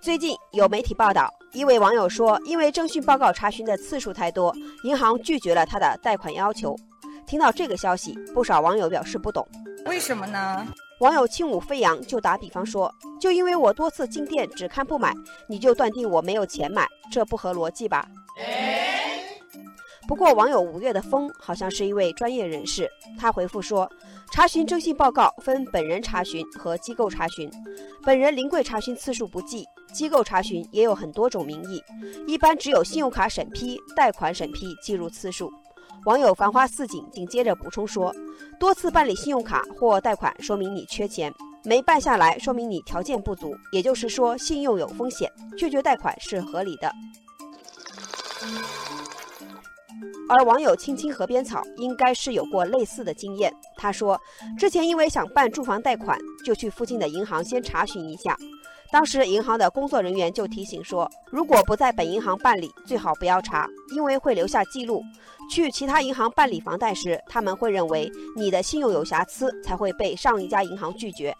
最近有媒体报道，一位网友说，因为征信报告查询的次数太多，银行拒绝了他的贷款要求。听到这个消息，不少网友表示不懂，为什么呢？网友轻舞飞扬就打比方说，就因为我多次进店只看不买，你就断定我没有钱买，这不合逻辑吧？不过网友五月的风好像是一位专业人士，他回复说，查询征信报告分本人查询和机构查询，本人临柜查询次数不计，机构查询也有很多种名义，一般只有信用卡审批、贷款审批计入次数。网友繁花似锦紧接着补充说，多次办理信用卡或贷款说明你缺钱，没办下来说明你条件不足，也就是说信用有风险，拒绝贷款是合理的。而网友青青河边草应该是有过类似的经验。他说，之前因为想办住房贷款，就去附近的银行先查询一下。当时银行的工作人员就提醒说，如果不在本银行办理，最好不要查，因为会留下记录。去其他银行办理房贷时，他们会认为你的信用有瑕疵，才会被上一家银行拒绝。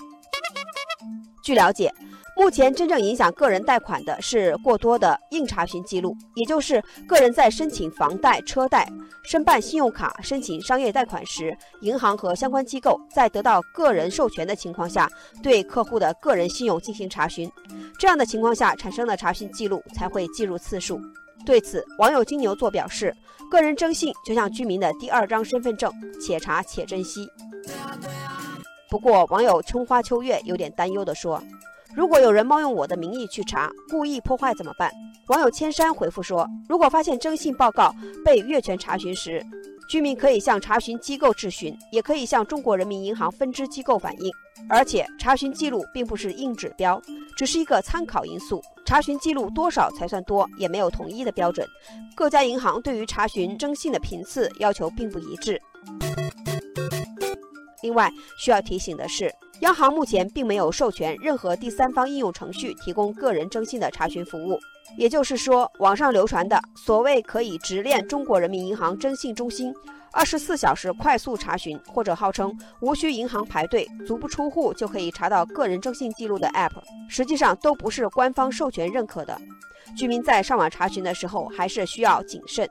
据了解。目前真正影响个人贷款的是过多的硬查询记录，也就是个人在申请房贷、车贷、申办信用卡、申请商业贷款时，银行和相关机构在得到个人授权的情况下，对客户的个人信用进行查询。这样的情况下产生的查询记录才会计入次数。对此，网友金牛座表示：“个人征信就像居民的第二张身份证，且查且珍惜。”不过，网友春花秋月有点担忧地说。如果有人冒用我的名义去查，故意破坏怎么办？网友千山回复说：如果发现征信报告被越权查询时，居民可以向查询机构质询，也可以向中国人民银行分支机构反映。而且，查询记录并不是硬指标，只是一个参考因素。查询记录多少才算多，也没有统一的标准。各家银行对于查询征信的频次要求并不一致。另外，需要提醒的是。央行目前并没有授权任何第三方应用程序提供个人征信的查询服务，也就是说，网上流传的所谓可以直链中国人民银行征信中心，二十四小时快速查询，或者号称无需银行排队、足不出户就可以查到个人征信记录的 App，实际上都不是官方授权认可的。居民在上网查询的时候，还是需要谨慎。